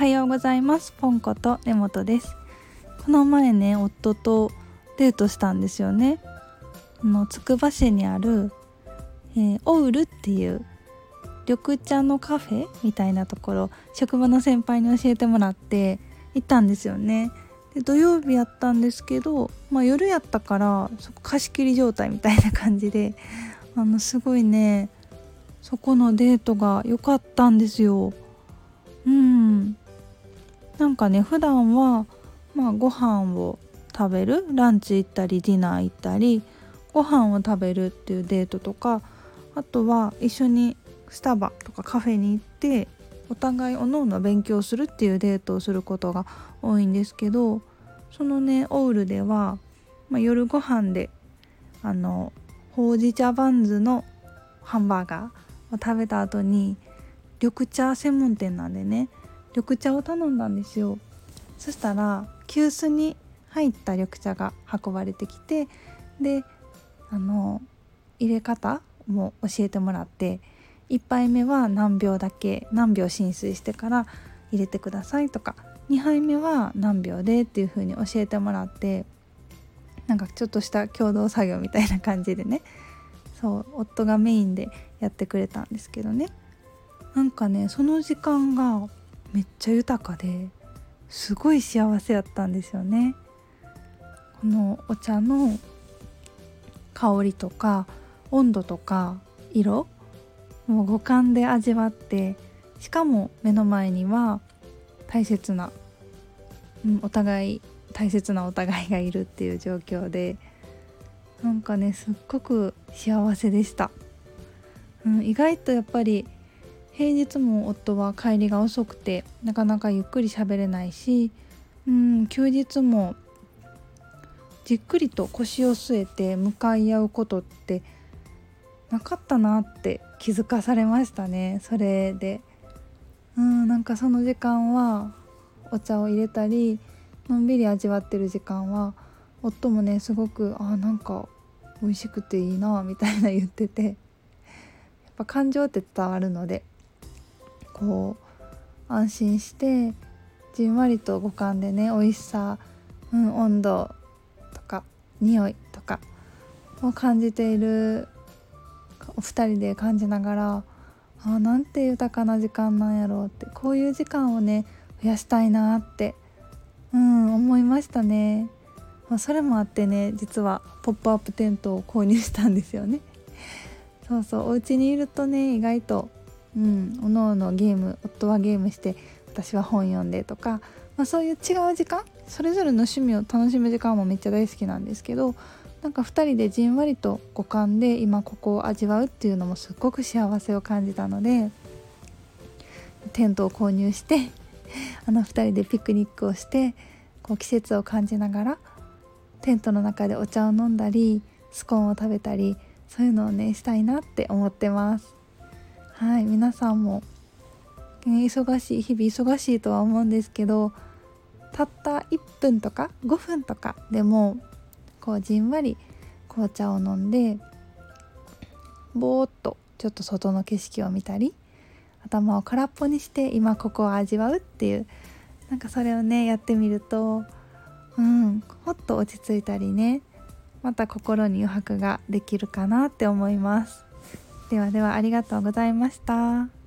はようございます。ポンコと根本です。この前ね夫とデートしたんですよね。あのつくば市にある、えー、オウルっていう緑茶のカフェみたいなところ職場の先輩に教えてもらって行ったんですよね。で土曜日やったんですけど、まあ、夜やったからそこ貸し切り状態みたいな感じであのすごいねそこのデートが良かったんですよ。なんかね普段はまあご飯を食べるランチ行ったりディナー行ったりご飯を食べるっていうデートとかあとは一緒にスタバとかカフェに行ってお互いおのおの勉強するっていうデートをすることが多いんですけどそのねオールでは、まあ、夜ご飯であのほうじ茶バンズのハンバーガーを食べた後に緑茶専門店なんでね緑茶を頼んだんですよ。そしたら急須に入った緑茶が運ばれてきてであの入れ方も教えてもらって1杯目は何秒だけ何秒浸水してから入れてくださいとか2杯目は何秒でっていう風に教えてもらってなんかちょっとした共同作業みたいな感じでね。そう夫がメインでやってくれたんですけどね。なんかねその時間がめっちゃ豊かですごい幸せやったんですよね。このお茶の香りとか温度とか色もう五感で味わってしかも目の前には大切な、うん、お互い大切なお互いがいるっていう状況でなんかねすっごく幸せでした、うん、意外とやっぱり平日も夫は帰りが遅くてなかなかゆっくり喋れないし、うん、休日もじっくりと腰を据えて向かい合うことってなかったなって気づかされましたね。それでうんなんかその時間はお茶を入れたりのんびり味わってる時間は夫もねすごくあなんか美味しくていいなみたいな言っててやっぱ感情って伝わるのでこう安心してじんわりと五感でね美味しさ、うん、温度とか匂いとかを感じているお二人で感じながらあなんて豊かな時間なんやろうってこういう時間をね増やしたいなってうん思いましたね、まあ、それもあってね実はポップアップテントを購入したんですよね。そうそうお家にいるとね意外とうん。おのおのゲーム夫はゲームして私は本読んでとか、まあ、そういう違う時間それぞれの趣味を楽しむ時間もめっちゃ大好きなんですけどなんか2人でじんわりと五感で今ここを味わうっていうのもすっごく幸せを感じたのでテントを購入して あの2人でピクニックをしてこう季節を感じながらテントの中でお茶を飲んだりスコーンを食べたりそういうのをねしたいなって思ってます。はい皆さんも、忙しい日々忙しいとは思うんですけどたった1分とか5分とかでもこうじんわり紅茶を飲んでぼーっとちょっと外の景色を見たり頭を空っぽにして今ここを味わうっていうなんかそれをねやってみるとうんほっと落ち着いたりねまた心に余白ができるかなって思います。ではではありがとうございました。